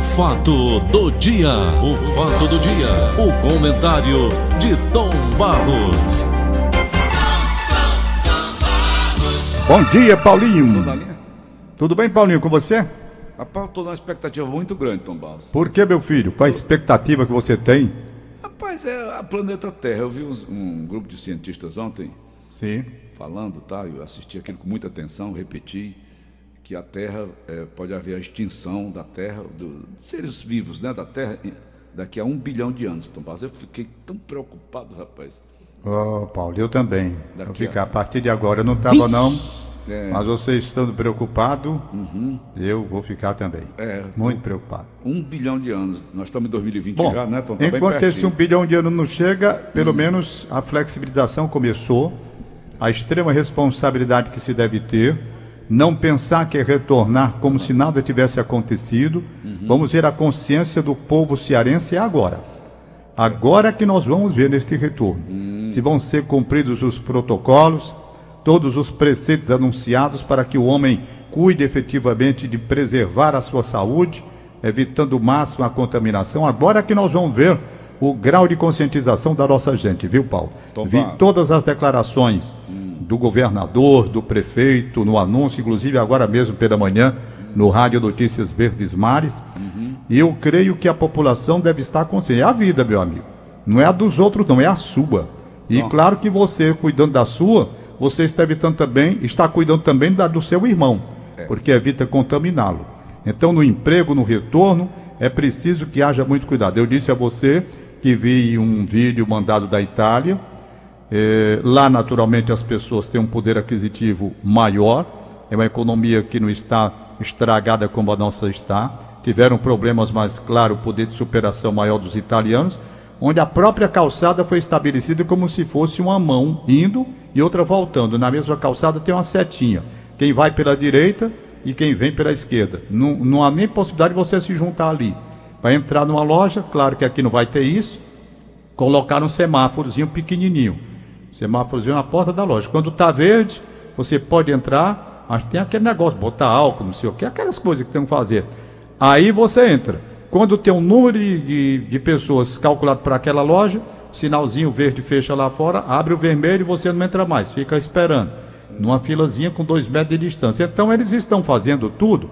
fato do dia, o fato do dia, o comentário de Tom Barros. Bom dia, Paulinho. Tudo bem, Paulinho, com você? Rapaz, eu tô numa expectativa muito grande, Tom Barros. Por que, meu filho? Qual a expectativa que você tem? Rapaz, é a planeta Terra. Eu vi uns- um, grupo de cientistas ontem Sim. falando, tá? Eu assisti aquilo com muita atenção, repeti que a Terra é, pode haver a extinção da Terra, do- de seres vivos, né, da Terra, daqui a um bilhão de anos, Tom Barros. Eu fiquei tão preocupado, rapaz. Ô, Paulo, eu também. Vou Daqui a- ficar a partir de agora. Eu não estava, não. É. Mas você estando preocupado, eu vou ficar também. É. Muito preocupado. Um bilhão de anos. Nós estamos em 2020 Bom, já, né, Tom? Tá enquanto esse um bilhão de anos não chega, pelo menos a flexibilização começou, a extrema responsabilidade que se deve ter, não pensar que é retornar como se nada tivesse acontecido. Vamos ver a consciência do povo cearense agora. Agora que nós vamos ver neste retorno. Se vão ser cumpridos os protocolos, todos os preceitos anunciados para que o homem cuide efetivamente de preservar a sua saúde, evitando o máximo a contaminação. Agora que nós vamos ver o grau de conscientização da nossa gente, viu, Paulo? Tom Vi todas as declarações do governador, do prefeito, no anúncio, inclusive agora mesmo pela manhã, no Rádio Notícias Verdes Mares. E eu creio que a população deve estar consciente. É a vida, meu amigo. Não é a dos outros, não, é a sua. E Bom. claro que você, cuidando da sua, você está evitando também, está cuidando também da do seu irmão, porque evita contaminá-lo. Então, no emprego, no retorno, é preciso que haja muito cuidado. Eu disse a você que vi um vídeo mandado da Itália. Eh, lá, naturalmente, as pessoas têm um poder aquisitivo maior. É uma economia que não está estragada como a nossa está. Tiveram problemas, mas, claro, o poder de superação maior dos italianos, onde a própria calçada foi estabelecida como se fosse uma mão indo e outra voltando. Na mesma calçada tem uma setinha. Quem vai pela direita e quem vem pela esquerda. Não, não há nem possibilidade de você se juntar ali. Vai entrar numa loja, claro que aqui não vai ter isso, colocaram um semáforozinho pequenininho. Semáforozinho na porta da loja. Quando tá verde, você pode entrar, mas tem aquele negócio, botar álcool, não sei o que, aquelas coisas que tem que fazer. Aí você entra. Quando tem um número de, de, de pessoas calculado para aquela loja, sinalzinho verde fecha lá fora, abre o vermelho e você não entra mais, fica esperando. Numa filazinha com dois metros de distância. Então eles estão fazendo tudo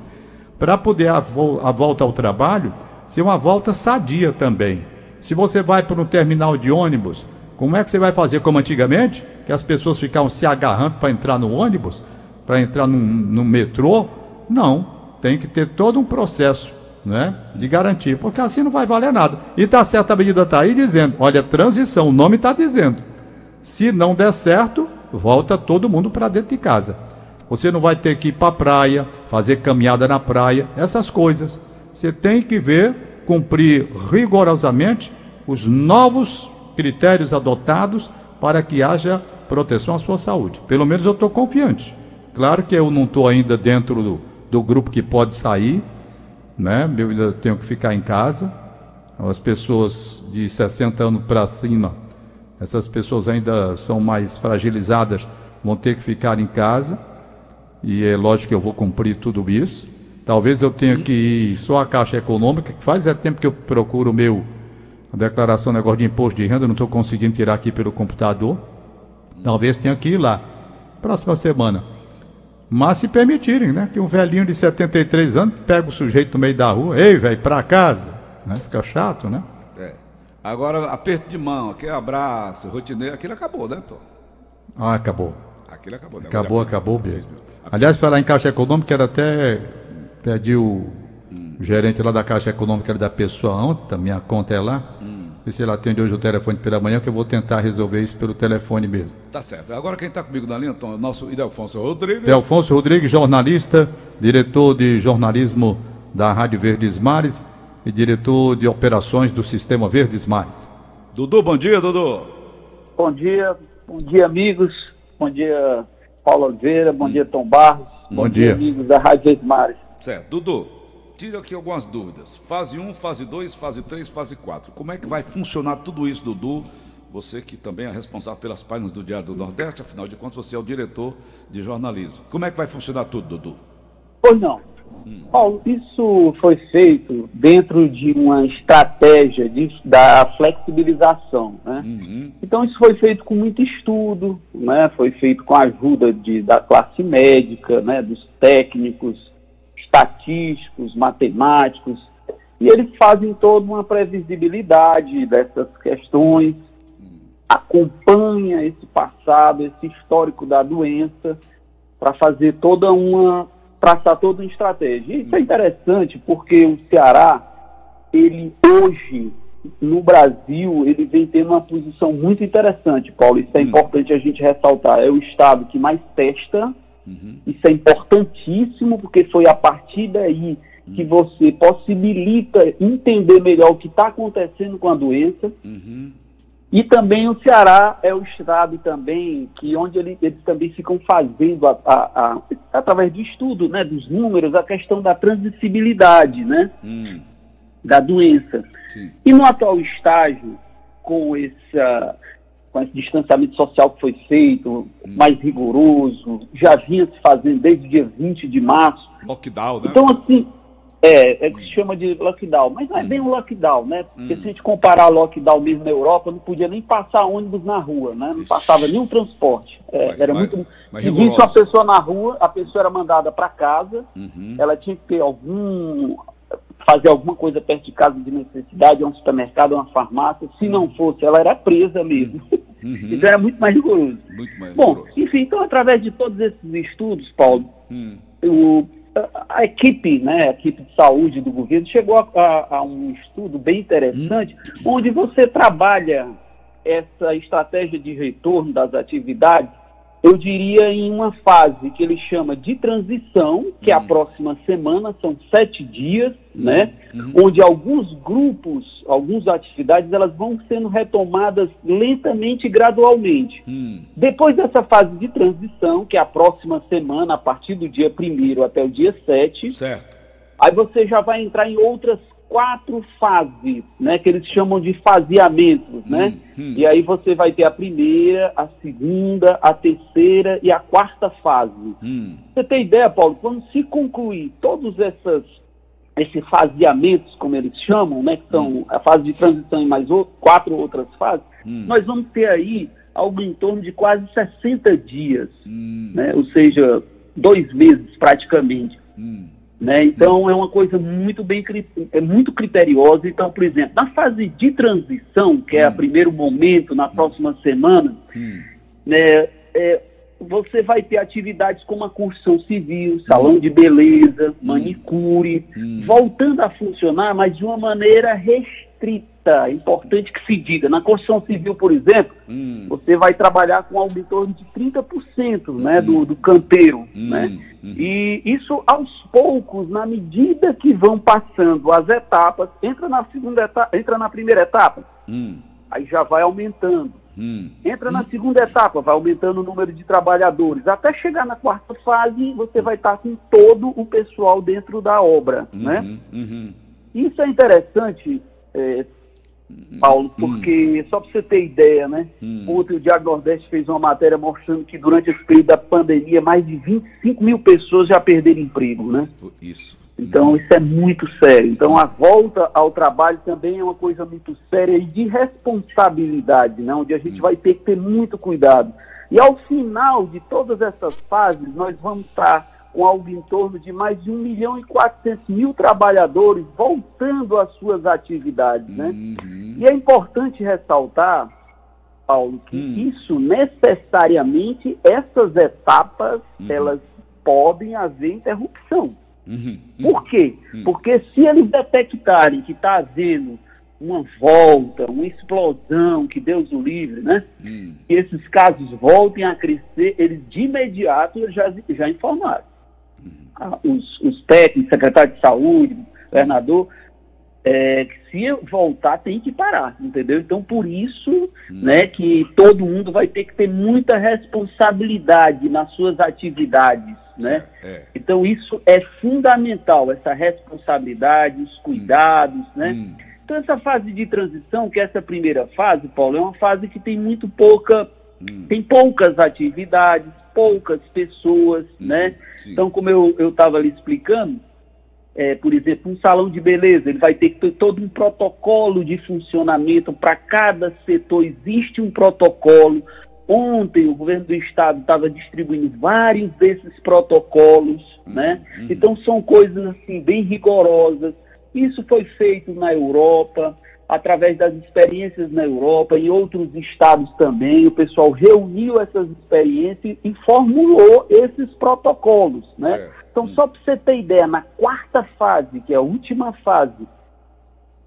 para poder a, vo- a volta ao trabalho ser uma volta sadia também. Se você vai para um terminal de ônibus, como é que você vai fazer como antigamente? Que as pessoas ficavam se agarrando para entrar no ônibus, para entrar num, no metrô? Não, tem que ter todo um processo né, de garantia, porque assim não vai valer nada. E está certa a medida está aí dizendo, olha, transição, o nome está dizendo. Se não der certo, volta todo mundo para dentro de casa. Você não vai ter que ir para a praia, fazer caminhada na praia, essas coisas. Você tem que ver, cumprir rigorosamente os novos critérios adotados para que haja proteção à sua saúde. Pelo menos eu estou confiante. Claro que eu não estou ainda dentro do, do grupo que pode sair, né? Eu ainda tenho que ficar em casa. As pessoas de 60 anos para cima, essas pessoas ainda são mais fragilizadas, vão ter que ficar em casa. E é lógico que eu vou cumprir tudo isso. Talvez eu tenha que ir só à Caixa Econômica, que faz é tempo que eu procuro o meu a declaração, negócio de imposto de renda, não estou conseguindo tirar aqui pelo computador. Talvez tenha que ir lá. Próxima semana. Mas se permitirem, né? Que um velhinho de 73 anos pega o sujeito no meio da rua, ei, velho, pra casa. Né? Fica chato, né? É. Agora, aperto de mão, aquele abraço, rotineiro, aquilo acabou, né, Tom? Ah, acabou. Aquilo acabou. né? Acabou, Agora, acabou mesmo. Aliás, falar em Caixa Econômica, era até pedi o gerente lá da Caixa Econômica da pessoa ontem, a minha conta é lá. E se ela atende hoje o telefone pela manhã, que eu vou tentar resolver isso pelo telefone mesmo. Tá certo. Agora quem está comigo na linha, Tom, é o nosso Idelfonso Rodrigues. Delfonso Rodrigues, jornalista, diretor de jornalismo da Rádio Verdes Mares e diretor de operações do Sistema Verdes Mares. Dudu, bom dia, Dudu. Bom dia, bom dia, amigos. Bom dia, Paulo Oliveira. Bom dia, Tom Barros. Bom dia. amigos da Rádio Verdes Mares. Certo. Dudu, tira aqui algumas dúvidas. Fase 1, fase 2, fase 3, fase 4. Como é que vai funcionar tudo isso, Dudu? Você que também é responsável pelas páginas do Diário do Nordeste, afinal de contas, você é o diretor de jornalismo. Como é que vai funcionar tudo, Dudu? Pois não. Paulo, isso foi feito dentro de uma estratégia de, da flexibilização. Né? Uhum. Então, isso foi feito com muito estudo, né? foi feito com a ajuda de, da classe médica, né? dos técnicos, estatísticos, matemáticos, e eles fazem toda uma previsibilidade dessas questões, acompanha esse passado, esse histórico da doença, para fazer toda uma traçar toda uma estratégia. E isso é interessante porque o Ceará, ele hoje, no Brasil, ele vem tendo uma posição muito interessante, Paulo. Isso é Hum. importante a gente ressaltar. É o estado que mais testa. Uhum. Isso é importantíssimo porque foi a partir daí que você possibilita entender melhor o que está acontecendo com a doença. Uhum. E também o Ceará é o estado também que onde ele- eles também ficam fazendo a- a- a- através do estudo, né, dos números, a questão da transmissibilidade, né, Hum. da doença. Sim. E no atual estágio, com essa com esse distanciamento social que foi feito, mais rigoroso, já vinha se fazendo desde o dia 20 de março. Lockdown, né? Então, assim, é, é que se chama de lockdown, mas não é bem um lockdown, né? Porque Hum. se a gente comparar lockdown mesmo na Europa, não podia nem passar ônibus na rua, né? Não passava nenhum transporte. É, Mas- era mas- muito. mas Se visse uma pessoa na rua, a pessoa era mandada para casa, Uhum. ela tinha que ter algum. fazer alguma coisa perto de casa de necessidade, um supermercado, uma farmácia. Se não fosse, ela era presa mesmo. Uhum. Então era muito mais rigoroso. Muito mais Bom, rigoroso. enfim, então através de todos esses estudos, Paulo, Hum. o- a, a equipe, né, a equipe de saúde do governo chegou a, a- a um estudo bem interessante, onde você trabalha essa estratégia de retorno das atividades, eu diria em uma fase que ele chama de transição, que é a próxima semana, são sete dias, né, onde alguns grupos, algumas atividades, elas vão sendo retomadas lentamente e gradualmente. Hum. Depois dessa fase de transição, que é a próxima semana, a partir do dia 1 até o dia 7, Certo. aí você já vai entrar em outras quatro fases, né, que eles chamam de faseamentos, né? hum. E aí você vai ter a primeira, a segunda, a terceira e a quarta fase. Hum. Você tem ideia, Paulo, quando se concluir todos essas, esses faseamentos, como eles chamam, né, que são a fase de transição e mais ou- quatro outras fases, Hum. nós vamos ter aí algo em torno de quase 60 dias, Hum. né, ou seja, dois meses praticamente. Hum. Né? Então é uma coisa muito bem é muito criteriosa. Então, por exemplo, na fase de transição, que é o primeiro momento, na próxima semana, Hum. né, é, você vai ter atividades como a construção civil, salão de beleza, manicure, Hum. voltando a funcionar, mas de uma maneira restrita. É importante que se diga. Na construção civil, por exemplo, Hum. você vai trabalhar com algo em torno de 30% né, do, do canteiro. Hum. Né? Hum. E isso aos poucos, na medida que vão passando as etapas, entra na segunda etapa, entra na primeira etapa, Hum. aí já vai aumentando. Hum. Entra na segunda etapa, vai aumentando o número de trabalhadores. Até chegar na quarta fase, você vai estar com todo o pessoal dentro da obra. Né? Uhum. Uhum. Isso é interessante, é, Paulo, porque, só para você ter ideia, né? Hum. Ontem o Diário Nordeste fez uma matéria mostrando que durante esse período da pandemia, mais de 25 mil pessoas já perderam emprego, né? Isso. Então isso é muito sério. Então a volta ao trabalho também é uma coisa muito séria e de responsabilidade, né? onde a gente vai ter que ter muito cuidado. E ao final de todas essas fases, nós vamos estar com algo em torno de mais de 1 milhão e 400 mil trabalhadores voltando às suas atividades. Né? Uhum. E é importante ressaltar, Paulo, que Hum. isso necessariamente, essas etapas, Uhum. elas podem haver interrupção. Uhum. Por quê? Hum. Porque se eles detectarem que está havendo uma volta, uma explosão, que Deus o livre, né? Hum. Que esses casos voltem a crescer, eles de imediato já, já informaram. Os, os técnicos, secretário de saúde, governador, é, que se voltar tem que parar, entendeu? Então, por isso, né, que todo mundo vai ter que ter muita responsabilidade nas suas atividades, né? É. Então isso é fundamental, essa responsabilidade, os cuidados, né? Hum. Então essa fase de transição, que é essa primeira fase, Paulo, é uma fase que tem muito pouca, Hum. tem poucas atividades, poucas pessoas, né? Sim. Então como eu eu estava ali explicando, é, por exemplo, um salão de beleza, ele vai ter que ter todo um protocolo de funcionamento para cada setor, existe um protocolo. Ontem o governo do estado estava distribuindo vários desses protocolos, né? Uhum. Então são coisas assim bem rigorosas. Isso foi feito na Europa, através das experiências na Europa, em outros estados também, o pessoal reuniu essas experiências e formulou esses protocolos, né? Certo. Então, só para você ter ideia, na quarta fase, que é a última fase,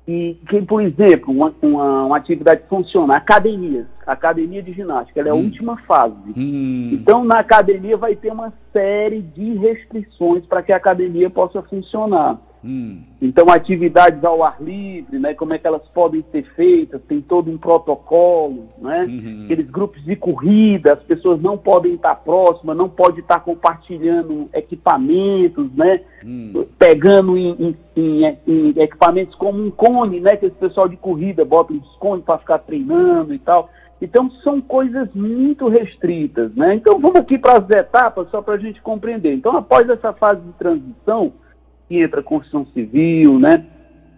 e que, por exemplo, uma, uma, uma atividade funciona, academias, academia de ginástica, ela é a hum. última fase. Hum. Então, na academia vai ter uma série de restrições para que a academia possa funcionar. Hum. Então, atividades ao ar livre, né, como é que elas podem ser feitas, tem todo um protocolo, né? Uhum. Aqueles grupos de corrida, as pessoas não podem estar próximas, não podem estar compartilhando equipamentos, né? Hum. Pegando em, em, em, em, equipamentos como um cone, né? Que esse pessoal de corrida bota uns cones para ficar treinando e tal. Então, são coisas muito restritas, né? Então, vamos aqui para as etapas, só para a gente compreender. Então, após essa fase de transição, entra a construção civil, né?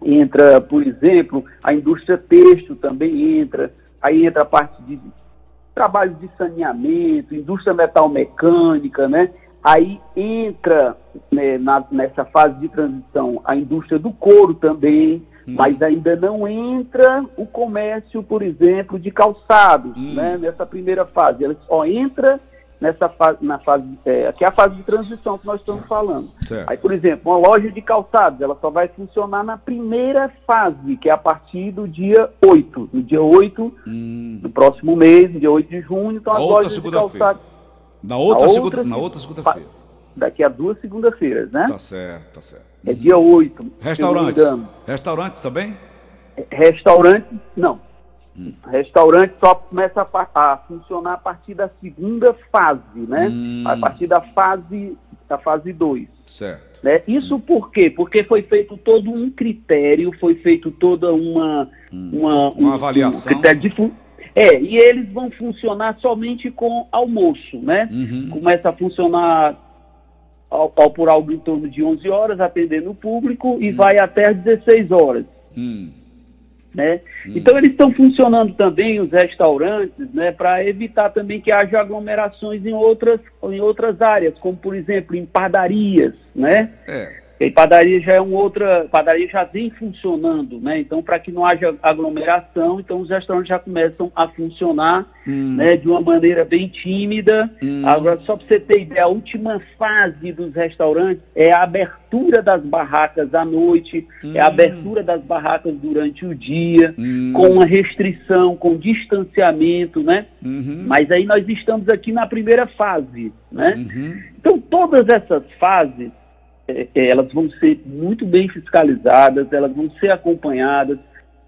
Entra, por exemplo, a indústria têxtil também entra, aí entra a parte de trabalhos de saneamento, indústria metal mecânica, né? Aí entra né, na, nessa fase de transição a indústria do couro também, hum. mas ainda não entra o comércio, por exemplo, de calçados, hum. né? Nessa primeira fase, ela só entra nessa fase, na fase, é, que é a fase de transição que nós estamos falando. Certo. Aí, por exemplo, uma loja de calçados, ela só vai funcionar na primeira fase, que é a partir do dia 8. No dia 8 hum. do próximo mês, dia 8 de junho, então as lojas de calçados. Na outra, segunda, na outra segunda-feira. Daqui a duas segundas-feiras, né? Tá certo, tá certo. É dia 8. Restaurantes. Restaurantes também? Restaurantes, não. Hum. Restaurante só começa a, a, funcionar a partir da segunda fase, né? Hum. A partir da fase da fase 2. Certo. Né? Isso hum. por quê? Porque foi feito todo um critério, foi feito toda uma hum. uma, uma um, avaliação. Um critério de é, e eles vão funcionar somente com almoço, né? Uhum. Começa a funcionar ao, ao, por algo em torno de 11 horas, atendendo o público, e hum. vai até às 16 horas. Hum. Né? Hum. Então eles estão funcionando também os restaurantes, né, para evitar também que haja aglomerações em outras em outras áreas, como por exemplo em padarias, né? É. E padaria já é uma outra, padaria já vem funcionando, né? Então, para que não haja aglomeração, então os restaurantes já começam a funcionar, hum. né, de uma maneira bem tímida. Hum. Agora, só para você ter ideia, a última fase dos restaurantes é a abertura das barracas à noite, hum. é a hum. abertura das barracas durante o dia, hum. com uma restrição, com distanciamento, né? Uhum. Mas aí nós estamos aqui na primeira fase, né? Uhum. Então, todas essas fases é, é, elas vão ser muito bem fiscalizadas, elas vão ser acompanhadas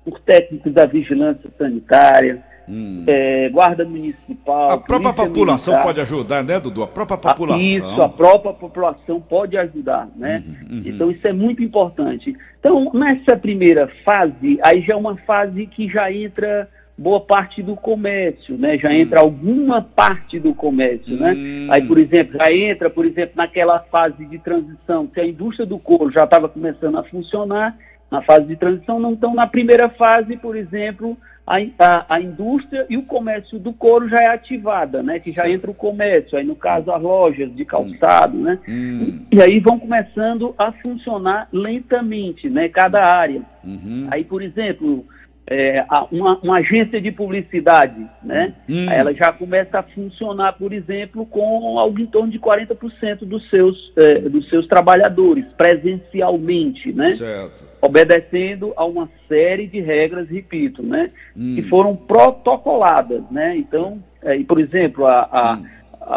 por técnicos da vigilância sanitária, hum. é, guarda municipal. A própria população militar. pode ajudar, né, Dudu? A própria população. Isso, a própria população pode ajudar, né? Uhum, uhum. Então isso é muito importante. Então, nessa primeira fase, aí já é uma fase que já entra boa parte do comércio, né? Já hum. entra alguma parte do comércio, né? hum. né? Aí, por exemplo, já entra, por exemplo, naquela fase de transição que a indústria do couro já estava começando a funcionar, na fase de transição, não estão na primeira fase, por exemplo, a, a, a, indústria e o comércio do couro já é ativada, né? Que já entra o comércio, aí no caso as lojas de calçado, né? Hum. E aí vão começando a funcionar lentamente, né? Cada área. Uhum. Aí, por exemplo, é, uma, uma, agência de publicidade, né? Hum. Ela já começa a funcionar, por exemplo, com algo em torno de 40% dos seus, é, dos seus trabalhadores, presencialmente, né? Certo. Obedecendo a uma série de regras, repito, né? Hum. Que foram protocoladas, né? Então, é, por exemplo, a, a hum.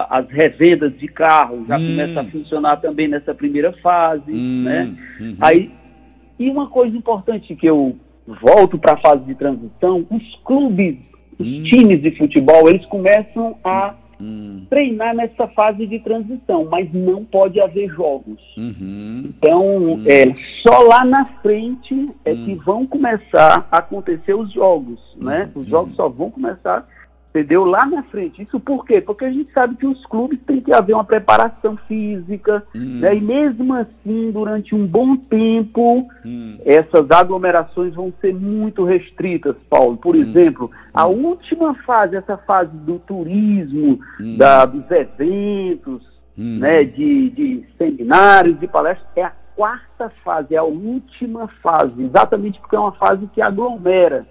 as revendas de carros já hum. começam a funcionar também nessa primeira fase, hum. né? Uhum. Aí, e uma coisa importante que eu volto para a fase de transição, os clubes, os hum. times de futebol, eles começam a hum. treinar nessa fase de transição, mas não pode haver jogos. Uhum. Então, hum. é, só lá na frente é que hum. vão começar a acontecer os jogos, né? Os jogos só vão começar entendeu? Lá na frente. Isso por quê? Porque a gente sabe que os clubes têm que haver uma preparação física, hum. né? e mesmo assim, durante um bom tempo, hum. essas aglomerações vão ser muito restritas, Paulo. Por hum. exemplo, a hum. última fase, essa fase do turismo, hum. da, dos eventos, hum. né? de, de seminários, de palestras, é a quarta fase, é a última fase, exatamente porque é uma fase que aglomera.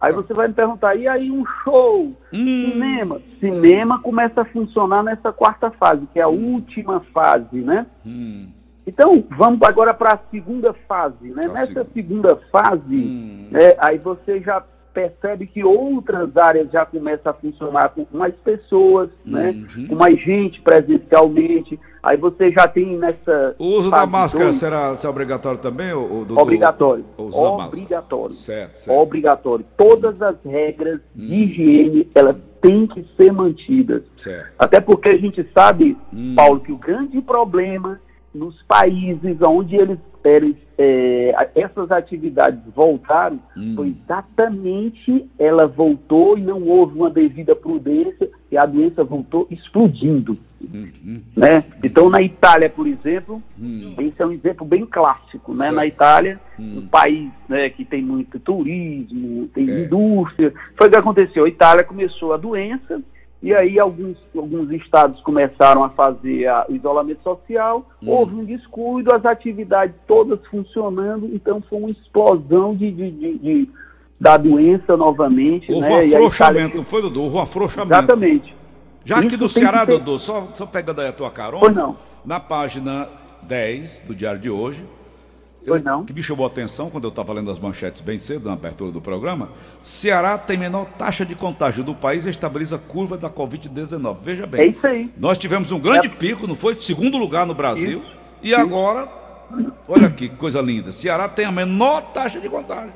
Aí você vai me perguntar, e aí um show, hum. cinema? Cinema começa a funcionar nessa quarta fase, que é a hum. última fase, né? Hum. Então, vamos agora para a segunda fase, né? Nessa segunda fase, hum. né, aí você já percebe que outras áreas já começam a funcionar com mais pessoas, né? uhum. né? com mais gente presencialmente. Aí você já tem nessa. O uso da máscara dois, será, será obrigatório também? Ou, obrigatório. obrigatório. Certo, certo. Obrigatório. Todas as regras de hum. higiene, elas têm que ser mantidas. Certo. Até porque a gente sabe, hum. Paulo, que o grande problema nos países onde eles, eles é, essas atividades voltaram, hum. foi exatamente ela voltou e não houve uma devida prudência e a doença voltou explodindo. Hum, hum. Né? Então, na Itália, por exemplo, hum. esse é um exemplo bem clássico. Né? Na Itália, hum. um país né, que tem muito turismo, tem é. indústria, foi o que aconteceu. A Itália começou a doença, e aí alguns, alguns estados começaram a fazer a, o isolamento social, hum. houve um descuido, as atividades todas funcionando, então foi uma explosão de, de, de, de da doença novamente. Houve né? um afrouxamento, foi, Dudu? Houve um afrouxamento. Exatamente. Já aqui no Ceará, ter... Dudu, só, só pegando aí a tua carona, pois não. na página 10 do Diário de hoje, Pois não. que me chamou a atenção quando eu estava lendo as manchetes bem cedo na abertura do programa. Ceará tem menor taxa de contágio do país e estabiliza a curva da Covid-19. Veja bem. É isso aí. Nós tivemos um grande é. pico, não foi? Segundo lugar no Brasil. Isso. E agora, olha aqui, que coisa linda. Ceará tem a menor taxa de contágio.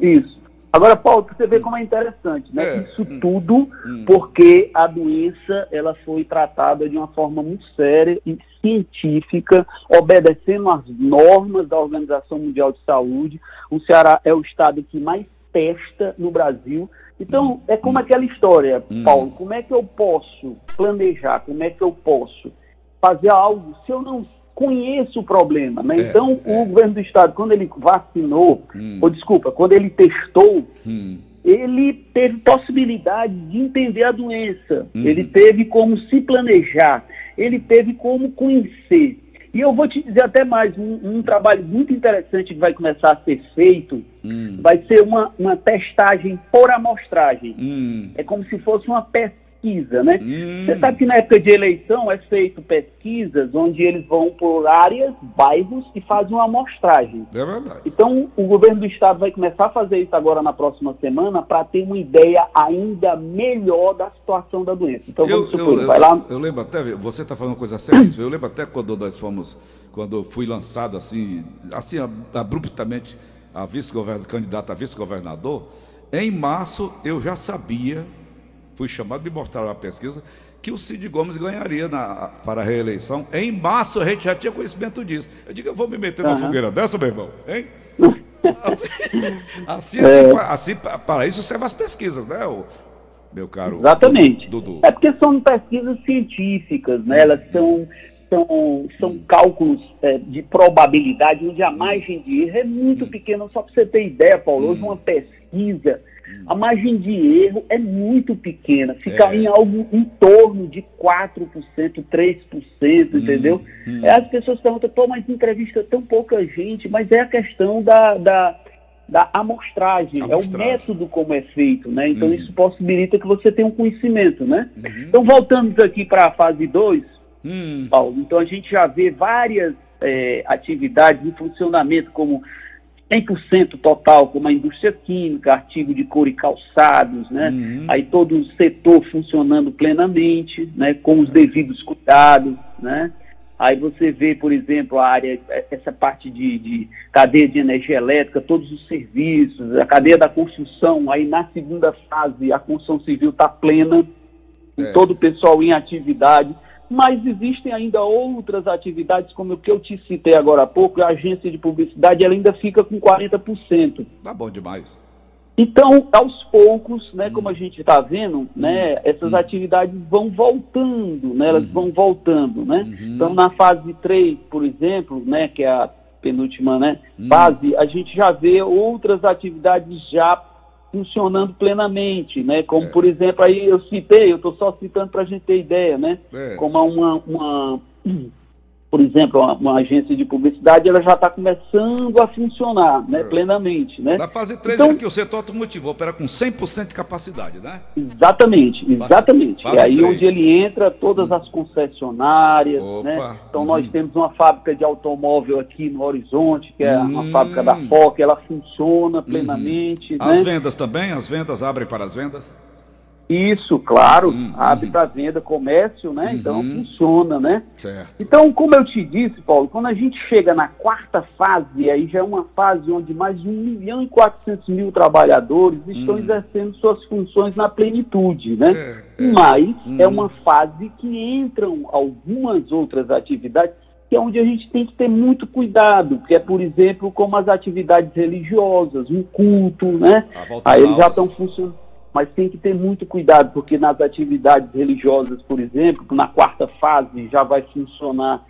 Isso. Agora, Paulo, você vê como é interessante, né? É. Isso hum. tudo hum. porque a doença ela foi tratada de uma forma muito séria e científica, obedecendo às normas da Organização Mundial de Saúde. O Ceará é o estado que mais testa no Brasil. Então, hum. é como aquela história. Paulo, como é que eu posso planejar, como é que eu posso fazer algo se eu não conheço o problema. Né? É, então, é. o governo do estado, quando ele vacinou, hum. ou desculpa, quando ele testou, hum. ele teve possibilidade de entender a doença, hum. ele teve como se planejar, ele teve como conhecer. E eu vou te dizer até mais, um, um trabalho muito interessante que vai começar a ser feito, hum. vai ser uma, uma testagem por amostragem. Hum. É como se fosse uma pesquisa pesquisa, né? Hum. Você sabe que na época de eleição é feito pesquisas onde eles vão por áreas, bairros e fazem uma amostragem. É verdade. Então, o governo do estado vai começar a fazer isso agora na próxima semana para ter uma ideia ainda melhor da situação da doença. Então, vamos eu, supor, eu, vai eu, lá... Eu lembro até, você está falando coisa séria, eu lembro até quando nós fomos, quando fui lançado assim, assim abruptamente a vice-governador, candidato a vice-governador, em março eu já sabia fui chamado, me mostraram a pesquisa, que o Cid Gomes ganharia na, para a reeleição. Em março a gente já tinha conhecimento disso. Eu digo, eu vou me meter uhum. na fogueira dessa, meu irmão, hein? Assim, assim, é... assim, assim, para isso servem as pesquisas, né, meu caro Exatamente. Dudu. É porque são pesquisas científicas, né? Elas são, são, são cálculos é, de probabilidade, onde a margem de erro é muito hum. pequena. Só para você ter ideia, Paulo, hoje hum. uma pesquisa a margem de erro é muito pequena, fica é. em algo em torno de 4%, 3%, hum, entendeu? Hum. As pessoas perguntam, pô, mas entrevista tão pouca gente, mas é a questão da, da, da amostragem, amostragem, é o método como é feito, né? Então hum. isso possibilita que você tenha um conhecimento, né? Uhum. Então voltamos aqui para a fase 2, hum. Paulo, então a gente já vê várias é, atividades em funcionamento, como 100% total, como a indústria química, artigo de couro e calçados, né? Uhum. Aí todo o setor funcionando plenamente, né? Com os devidos cuidados, né? Aí você vê, por exemplo, a área, essa parte de, de, cadeia de energia elétrica, todos os serviços, a cadeia da construção, aí na segunda fase a construção civil está plena, é. todo o pessoal em atividade mas existem ainda outras atividades, como o que eu te citei agora há pouco, a agência de publicidade ela ainda fica com 40%. Tá bom demais. Então, aos poucos, né, como a gente está vendo, né, essas atividades vão voltando, né, elas vão voltando, né? Então, na fase 3, por exemplo, né, que é a penúltima né, fase, a gente já vê outras atividades já funcionando plenamente, né? Como, por exemplo, aí eu citei, eu estou só citando para a gente ter ideia, né? É. Como uma, uma por exemplo, uma, uma agência de publicidade, ela já está começando a funcionar né, É. plenamente, né? Na fase 3 Então- é que o setor automotivo opera com 100% de capacidade, né? Exatamente, exatamente. fase é aí três. onde ele entra todas as concessionárias, Opa, né? Então uhum. nós temos uma fábrica de automóvel aqui no Horizonte, que é uma Hum. fábrica da FOC, ela funciona plenamente, As né? vendas também, as vendas abrem para as vendas? Isso, claro, Hum, abre uhum. para venda, comércio, né? Então Uhum. funciona, né? Certo. Então, como eu te disse, Paulo, quando a gente chega na quarta fase, aí já é uma fase onde mais de 1 milhão e 400 mil trabalhadores estão exercendo suas funções na plenitude, né? É, é. Mas é uma fase que entram algumas outras atividades que é onde a gente tem que ter muito cuidado, que é, por exemplo, como as atividades religiosas, um culto, né? Aí eles já estão funcionando. Mas tem que ter muito cuidado, porque nas atividades religiosas, por exemplo, na quarta fase já vai funcionar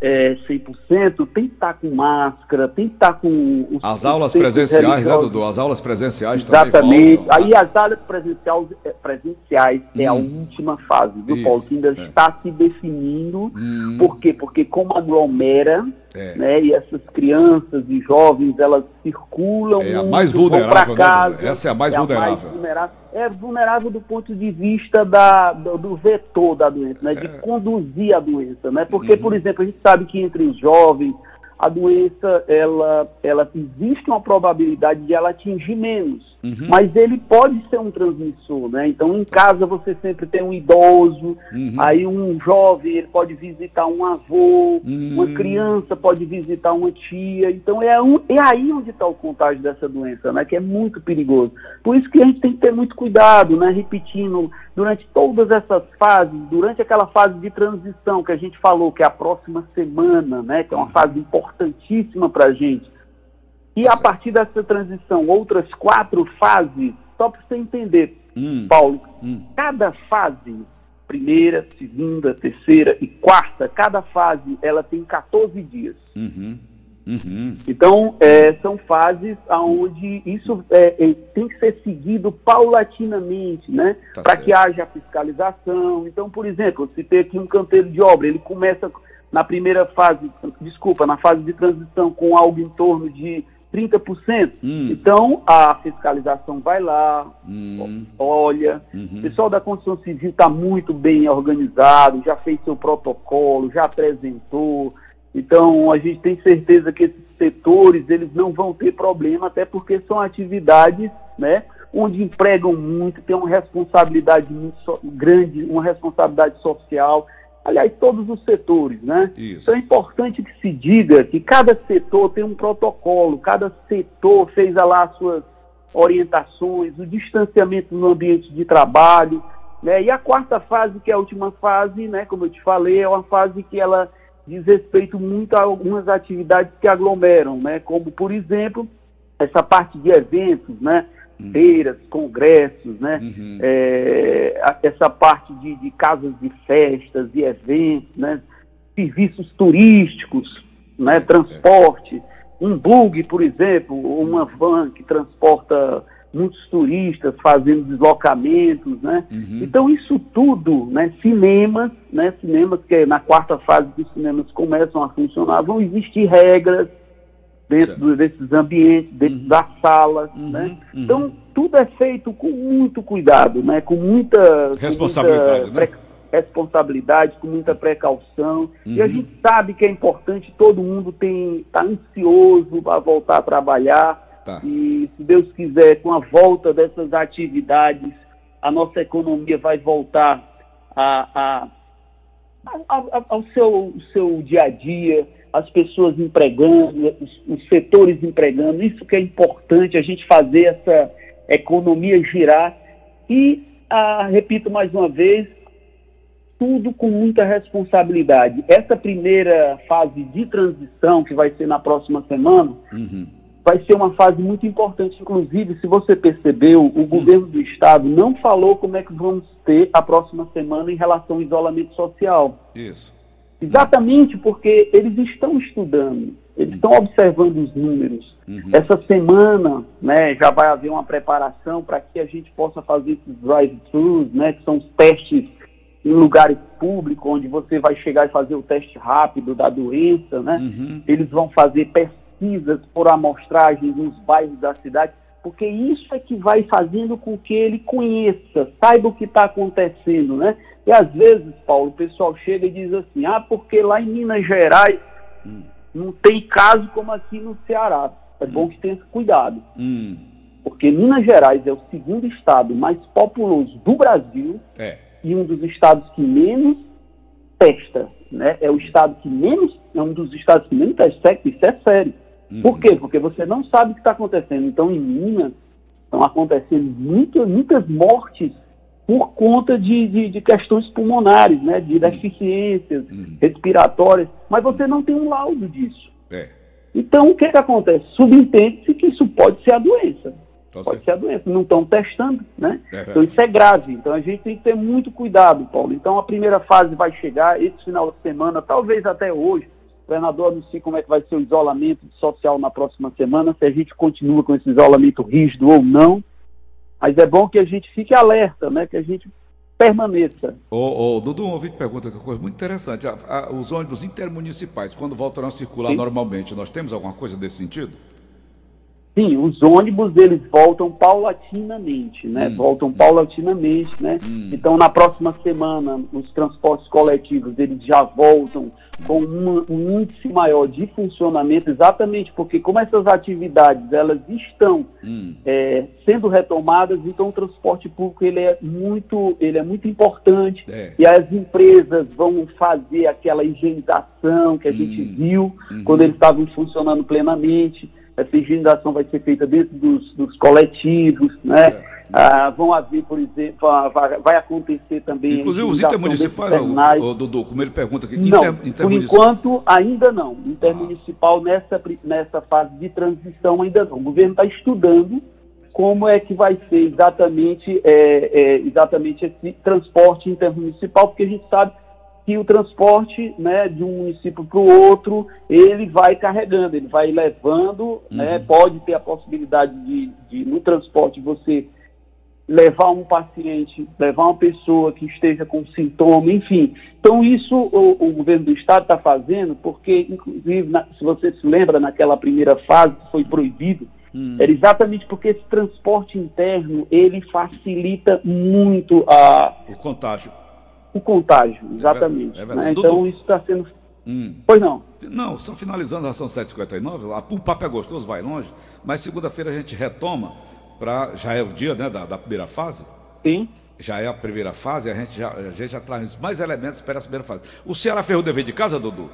é, 100%, tem que estar com máscara, tem que estar com os As aulas presenciais, né. Dudu? As aulas presenciais também Exatamente. voltam, Aí né? as aulas presenciais, eh, presenciais é a Hum. última fase, viu, Paulo? Que ainda é. está se definindo. Hum, Por quê? Porque como aglomera, é. né, e essas crianças e jovens, elas circulam É a mais vulnerável, né? Essa é a mais vulnerável. vulnerável. É vulnerável do ponto de vista da, do, do vetor da doença, né, de É. conduzir a doença, né? Porque, Uhum. por exemplo, a gente sabe que entre os jovens a doença, ela, ela existe uma probabilidade de ela atingir menos, Uhum. mas ele pode ser um transmissor, né? Então, em casa você sempre tem um idoso, Uhum. aí um jovem ele pode visitar um avô, uma Hum. criança pode visitar uma tia. Então é, um, é aí onde está o contágio dessa doença, né? Que é muito perigoso. Por isso que a gente tem que ter muito cuidado, né? Repetindo, durante todas essas fases, durante aquela fase de transição que a gente falou, que é a próxima semana, né? Que é uma fase importantíssima para a gente. E Tá a partir dessa transição, outras quatro fases, só para você entender, Hum, Paulo, hum. cada fase, primeira, segunda, terceira e quarta, cada fase ela tem 14 dias. Uhum. Uhum. Então, é, são fases onde isso é, é, tem que ser seguido paulatinamente, né? Tá Para que haja fiscalização. Então, por exemplo, eu citei aqui um canteiro de obra, ele começa na primeira fase, desculpa, na fase de transição com algo em torno de 30%. Hum. Então, a fiscalização vai lá, Hum. olha, Uhum. o pessoal da construção civil está muito bem organizado, já fez seu protocolo, já apresentou. Então, a gente tem certeza que esses setores eles não vão ter problema, até porque são atividades né, onde empregam muito, tem uma responsabilidade muito so- grande, uma responsabilidade social. Aliás, todos os setores, né? Isso. Então é importante que se diga que cada setor tem um protocolo, cada setor fez lá as suas orientações, o distanciamento no ambiente de trabalho, né? E a quarta fase, que é a última fase, né, como eu te falei, é uma fase que ela diz respeito muito a algumas atividades que aglomeram, né? Como, por exemplo, essa parte de eventos, né? Feiras, congressos, né? Uhum. É, essa parte de, de casas de festas e eventos, né? serviços turísticos, né? transporte, um bug, por exemplo, ou uma van que transporta muitos turistas fazendo deslocamentos, né? Uhum. Então isso tudo, né? Cinemas, né? Cinemas que é na quarta fase que os cinemas começam a funcionar, vão existir regras dentro do- desses ambientes, dentro das salas, Uhum, né? uhum. Então tudo é feito com muito cuidado, né? Com muita com Responsabilidade, muita né? responsabilidade, com muita precaução. E a Uhum. gente sabe que é importante, todo mundo tem está ansioso para voltar a trabalhar. Tá. E se Deus quiser, com a volta dessas atividades, a nossa economia vai voltar a, a- a- a- ao seu, seu dia a dia, as pessoas empregando, os, os setores empregando. Isso que é importante, a gente fazer essa economia girar. E, ah, repito mais uma vez, tudo com muita responsabilidade. Essa primeira fase de transição, que vai ser na próxima semana, Uhum. vai ser uma fase muito importante. Inclusive, se você percebeu, o governo do estado não falou como é que vamos ter a próxima semana em relação ao isolamento social. Isso. Exatamente porque eles estão estudando, eles estão observando os números. Uhum. Essa semana, né, já vai haver uma preparação para que a gente possa fazer esses drive-thrus, né, que são os testes em lugares públicos, onde você vai chegar e fazer o teste rápido da doença, né? Uhum. Eles vão fazer pesquisas por amostragem nos bairros da cidade, porque isso é que vai fazendo com que ele conheça, saiba o que está acontecendo, né? E às vezes, Paulo, o pessoal chega e diz assim, ah, porque lá em Minas Gerais não tem caso como aqui no Ceará. É bom que tenha cuidado, Hum. porque Minas Gerais é o segundo estado mais populoso do Brasil É. e um dos estados que menos testa, né? É o estado que menos, é um dos estados que menos testa, isso é sério. Por quê? Porque você não sabe o que está acontecendo. Então, em Minas, estão acontecendo muitas, muitas mortes por conta de, de, de questões pulmonares, né? De deficiências respiratórias, mas você não tem um laudo disso. É. Então, o que, que acontece? Subentende-se que isso pode ser a doença. Tá pode certo. ser a doença. Não estão testando, né? É então, isso é grave. Então, a gente tem que ter muito cuidado, Paulo. Então, a primeira fase vai chegar esse final de semana, talvez até hoje. O governador anuncia como é que vai ser o isolamento social na próxima semana, se a gente continua com esse isolamento rígido ou não. Mas é bom que a gente fique alerta, né? Que a gente permaneça. Ô, ô, Dudu, um ouvinte pergunta que uma coisa muito interessante. A- a- os ônibus intermunicipais, quando voltarão a circular Sim. normalmente, nós temos alguma coisa desse sentido? Sim, os ônibus eles voltam paulatinamente, né? Voltam paulatinamente, né? Então na próxima semana os transportes coletivos eles já voltam com uma- um índice maior de funcionamento, exatamente porque como essas atividades elas estão Hum. é, sendo retomadas, então o transporte público ele é muito, ele é muito importante É. e as empresas vão fazer aquela higienização que a gente viu quando eles estavam funcionando plenamente. Essa higienização vai ser feita dentro dos, dos coletivos, né? Ah, vão haver, por exemplo, ah, vai, vai acontecer também. Inclusive os intermunicipais, ô, ô, Dudu, como ele pergunta aqui, Não, inter, por enquanto ainda não. Intermunicipal nessa, pri- nessa fase de transição ainda não. O governo está estudando como é que vai ser exatamente, é, é, exatamente esse transporte intermunicipal, porque a gente sabe que o transporte né, de um município para o outro, ele vai carregando, ele vai levando, né, pode ter a possibilidade de, de, no transporte, você levar um paciente, levar uma pessoa que esteja com sintoma, enfim. Então, isso o, o governo do Estado está fazendo, porque, inclusive, na- se você se lembra, naquela primeira fase que foi proibido, era exatamente porque esse transporte interno, ele facilita muito a, O contágio. O contágio, exatamente. é verdade. né? Dudu. Então, isso está sendo... Hum. Pois não. Não, só finalizando a ação 759, a- o papo é gostoso, vai longe, mas segunda-feira a gente retoma, pra, já é o dia né, da, da primeira fase, Sim. já é a primeira fase, a gente já, a gente já traz mais elementos para essa primeira fase. O Ceará fez o dever de casa, Dudu?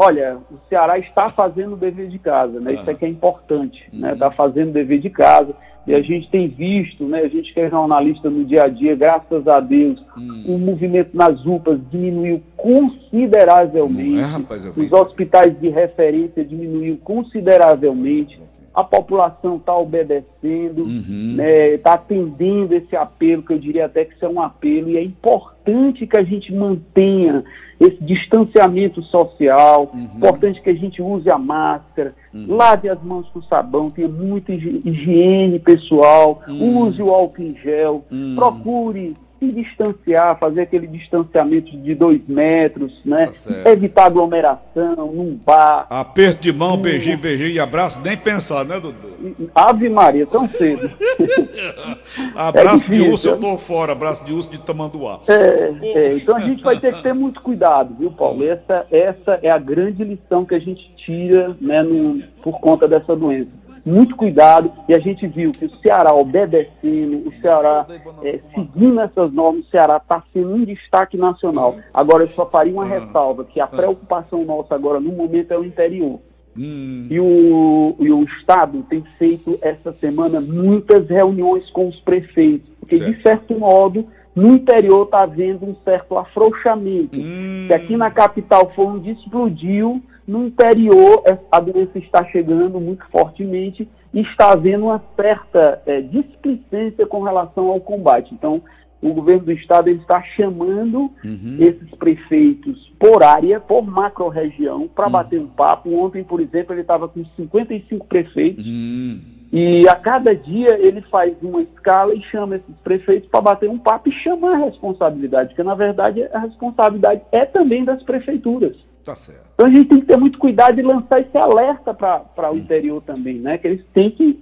Olha, o Ceará está fazendo o dever de casa, né? Isso é que é importante, né? Está fazendo o dever de casa. E a gente tem visto, né? A gente que é jornalista no dia a dia, graças a Deus, o movimento nas UPAs diminuiu consideravelmente. É, rapaz? Os hospitais de referência diminuiu consideravelmente. A população está obedecendo, Uhum. está atendendo esse apelo, que eu diria até que isso é um apelo, e é importante que a gente mantenha esse distanciamento social, Uhum. importante que a gente use a máscara, lave as mãos com sabão, tenha muita higi- higiene pessoal, Uhum. use o álcool em gel, procure se distanciar, fazer aquele distanciamento de dois metros, né? Tá. Evitar aglomeração num bar. Aperto de mão, beijinho, beijinho e abraço, nem pensar, né, Dudu? Ave Maria, tão cedo. Abraço de difícil, urso, eu né? tô fora, abraço de urso de tamanduá. É, é, então a gente vai ter que ter muito cuidado, viu, Paulo? Essa, essa é a grande lição que a gente tira né, no- por conta dessa doença. Muito cuidado, e a gente viu que o Ceará obedecendo, o Ceará é, seguindo essas normas, o Ceará está sendo um destaque nacional. Agora, eu só faria uma ressalva, que a preocupação nossa agora, no momento, é o interior. Hum, E o, e o Estado tem feito essa semana muitas reuniões com os prefeitos, porque Certo. de certo modo no interior está havendo um certo afrouxamento. Hum. Se aqui na capital foi onde explodiu, no interior é, a doença está chegando muito fortemente e está havendo uma certa é, displicência com relação ao combate. Então, o governo do estado está chamando uhum. esses prefeitos por área, por macro-região, para uhum. bater um papo. Ontem, por exemplo, ele estava com 55 prefeitos. Uhum. E a cada dia ele faz uma escala e chama esses prefeitos para bater um papo e chamar a responsabilidade, porque na verdade a responsabilidade é também das prefeituras. Tá certo. Então a gente tem que ter muito cuidado e lançar esse alerta para o interior também, né? Que eles têm que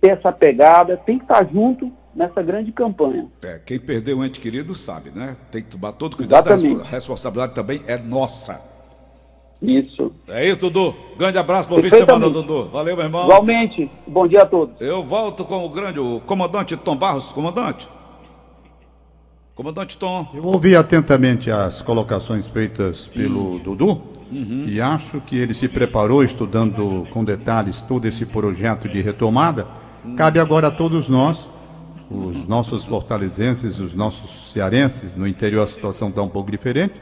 ter essa pegada, tem que estar junto nessa grande campanha. É, quem perdeu um ente querido sabe, né? Tem que tomar todo cuidado, Exatamente. a responsabilidade também é nossa. Isso. É isso, Dudu. Grande abraço, bom fim de semana, Dudu. Valeu, meu irmão. Igualmente. Bom dia a todos. Eu volto com o grande, o comandante Tom Barros. Comandante. Comandante Tom. Eu ouvi atentamente as colocações feitas pelo. Dudu uhum. e acho que ele se preparou estudando com detalhes todo esse projeto de retomada. Hum. Cabe agora a todos nós, os nossos fortalezenses, os nossos cearenses, no interior a situação está um pouco diferente,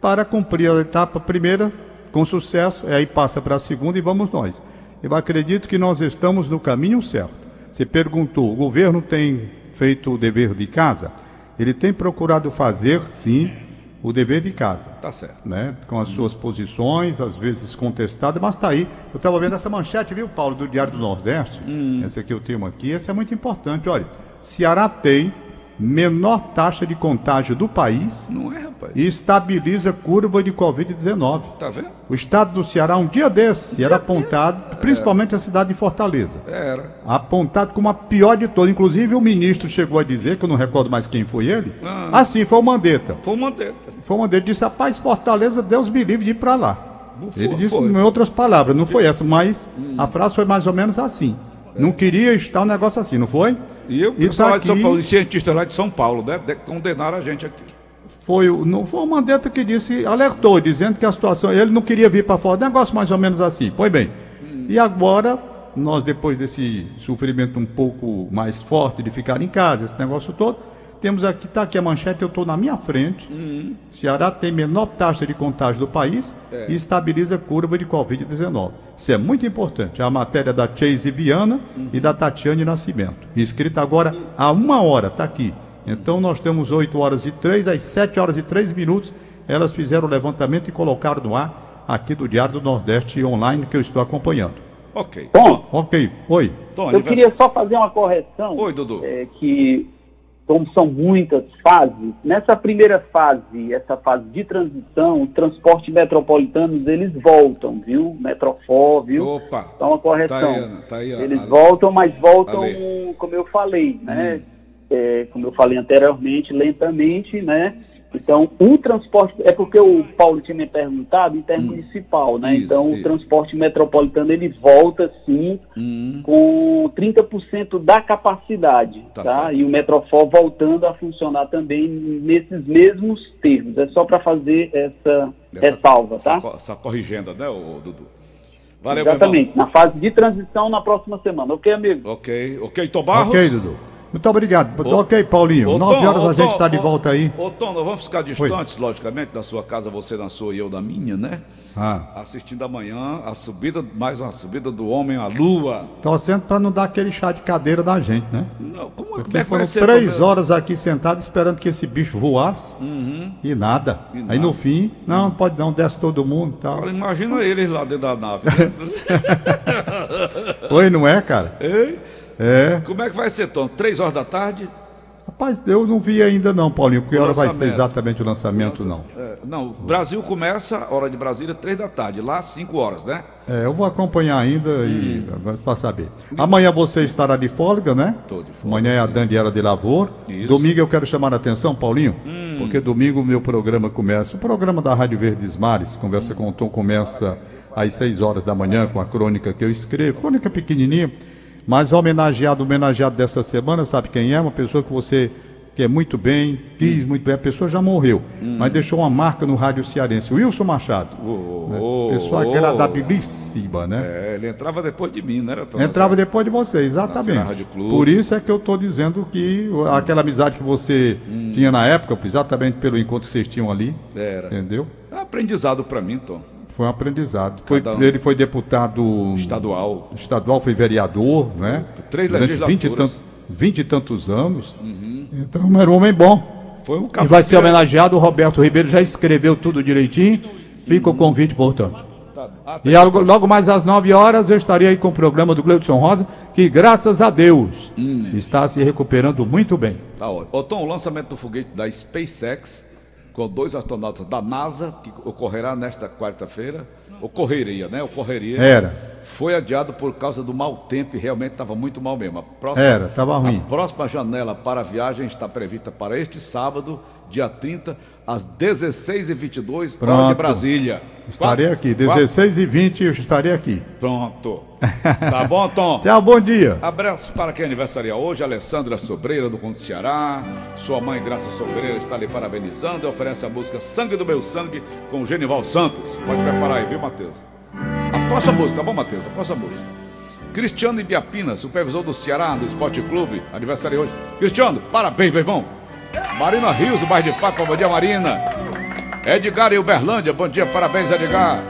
para cumprir a etapa primeira com sucesso, e aí passa para a segunda e vamos nós. Eu acredito que nós estamos no caminho certo. Você perguntou, o governo tem feito o dever de casa? Ele tem procurado fazer, sim, o dever de casa. Tá certo. Né? Com as suas posições, às vezes contestadas, mas está aí. Eu estava vendo essa manchete, viu, Paulo, do Diário do Nordeste. Hum. Essa aqui eu tenho aqui, essa é muito importante. Olha, Ceará tem menor taxa de contágio do país Não é, rapaz. e estabiliza curva de Covid-19. Tá vendo? O estado do Ceará, um dia desse, era apontado, desse. principalmente é. a cidade de Fortaleza. Era. Apontado como a pior de todas. Inclusive, o ministro chegou a dizer, que eu não recordo mais quem foi ele. Ah. Assim, foi o Mandetta. Foi o Mandetta. Foi o Mandetta. Disse, rapaz, Fortaleza, Deus me livre de ir para lá. ele disse em outras palavras, não foi essa, mas hum. a frase foi mais ou menos assim. Não queria estar um negócio assim, não foi? E eu, pessoal tá lá de São Paulo, e cientistas lá de São Paulo, né? Condenaram a gente aqui. Foi, não, foi o Mandetta que disse, alertou, dizendo que a situação. Ele não queria vir para fora. Negócio mais ou menos assim. Pois bem. Hum. E agora, nós, depois desse sofrimento um pouco mais forte de ficar em casa, esse negócio todo, temos aqui, está aqui a manchete, eu estou na minha frente. Uhum. Ceará tem menor taxa de contágio do país é. e estabiliza a curva de Covid-19. Isso é muito importante. É a matéria da Chase Viana uhum. e da Tatiane Nascimento. Escrita agora há uma hora, está aqui. Então nós temos 8 horas e 3, às 7 horas e 3 minutos, elas fizeram o levantamento e colocaram no ar aqui do Diário do Nordeste online que eu estou acompanhando. Ok. Bom, ok. Oi. Tom, eu queria só fazer uma correção. Oi, Dudu. É, que como são muitas fases, nessa primeira fase, essa fase de transição, o transporte metropolitanos, eles voltam, viu? Metrofor, viu? Opa! Então, uma correção. Tá aí, tá aí, eles voltam, mas voltam, como eu falei, né? Hum é, como eu falei anteriormente, lentamente, né? Então, o transporte, é porque o Paulo tinha me perguntado intermunicipal, hum, né? Isso, então, isso. o transporte metropolitano, ele volta, sim, hum. com 30% da capacidade, tá? tá? E o Metrofol voltando a funcionar também nesses mesmos termos. É só para fazer essa, essa ressalva, tá? Essa, essa corrigenda, né, Dudu? Valeu, Exatamente, na fase de transição na próxima semana. Ok, amigo? Ok, ok, Tobarros? Ok, Dudu. Muito obrigado. Ô, ok, Paulinho. Ô, Nove horas ô, a gente está de volta aí. Ô, Tom, nós vamos ficar distantes, Oi. logicamente, da sua casa, você na sua e eu da minha, né? Ah. Assistindo amanhã a subida, mais uma subida do homem à lua. Torcendo para não dar aquele chá de cadeira da gente, né? Não, como, Porque é que foram três horas aqui sentados esperando que esse bicho voasse uhum. e, nada. e, nada. Aí no fim, não, não pode não, desce todo mundo e tal. Agora, imagina eles lá dentro da nave. Né? Oi, não é, cara? Ei? É. Como é que vai ser, Tom? Três horas da tarde? Rapaz, eu não vi ainda não, Paulinho. Que hora vai ser exatamente o lançamento, não? É, não, Brasil começa, hora de Brasília, três da tarde. Lá, cinco horas, né? É, eu vou acompanhar ainda hum. e para saber. Amanhã você estará de folga, né? Estou de folga. Amanhã é a Dandiela de Lavor. Isso. Domingo eu quero chamar a atenção, Paulinho, hum. porque domingo o meu programa começa. O programa da Rádio Verdes Mares, Conversa hum. com o Tom, começa às seis horas da manhã com a crônica que eu escrevo. Crônica pequenininha mas homenageado, homenageado dessa semana, sabe quem é? Uma pessoa que você quer muito bem, quis hum. muito bem, a pessoa já morreu, hum. mas deixou uma marca no rádio cearense, Wilson Machado. Oh, né? Pessoa oh, agradabilíssima, né? É, ele entrava depois de mim, né? Entrava depois de você, exatamente. Por isso é que eu estou dizendo que aquela amizade que você hum. tinha na época, exatamente pelo encontro que vocês tinham ali, Era. entendeu? É aprendizado para mim, Tom. Foi um aprendizado. Foi, um. Ele foi deputado Estadual. estadual, foi vereador, né? Três Durante 20 e, tantos, 20 e tantos anos. Então era um homem bom. Foi um E vai ser homenageado, o Roberto Ribeiro já escreveu tudo direitinho. Fica o convite, portanto. Tá, E logo, mais às 9 horas eu estarei aí com o programa do Gleudson Rosa, que graças a Deus está se recuperando muito bem. Tá ótimo. Ô, Tom, o lançamento do foguete da SpaceX com dois astronautas da NASA, que ocorrerá nesta quarta-feira, ocorreria, né? Ocorreria. Era. Foi adiado por causa do mau tempo e realmente estava muito mal mesmo. A próxima, Era, tava ruim. A próxima janela para a viagem está prevista para este sábado, dia 30, às 16h22, hora de Pronto. Brasília. Estarei Quatro- aqui. quatro- 16 e 20 eu estarei aqui. Pronto. Tá bom, Tom? Tchau, bom dia. Abraço para quem aniversaria hoje, Alessandra Sobreira do Conto Ceará. Sua mãe, Graça Sobreira, está lhe parabenizando e oferece a música Sangue do Meu Sangue com o Genival Santos. Pode preparar aí, viu, Matheus? A próxima música, tá bom, Matheus? A próxima música. Cristiano Ibiapina, supervisor do Ceará, do Esporte Clube, aniversário hoje. Cristiano, parabéns, meu irmão. Marina Rios, do bairro de Fátima, bom dia, Marina. Edgar e Uberlândia, bom dia, parabéns, Edgar.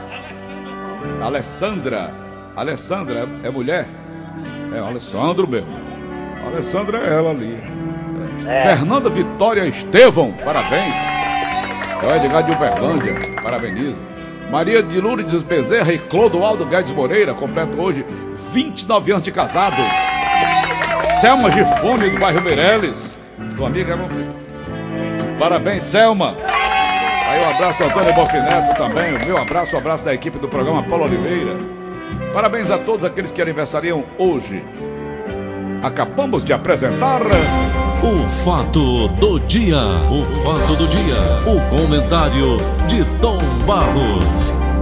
Alessandra. Alessandra é, é mulher? É Alessandro mesmo. Alessandra é ela ali. É. Fernanda Vitória Estevão, parabéns. É o Edgar de Uberlândia, parabeniza. Maria de Lourdes Bezerra e Clodoaldo Guedes Moreira completam hoje 29 anos de casados. Selma Gifone, do bairro Meireles. Tua amiga, meu filho. Parabéns, Selma. Aí um abraço do Antônio Bofineto também. O meu abraço, o abraço da equipe do programa Paulo Oliveira. Parabéns a todos aqueles que aniversariam hoje. Acabamos de apresentar. O fato do dia. O fato do dia. O comentário de Tom Barros.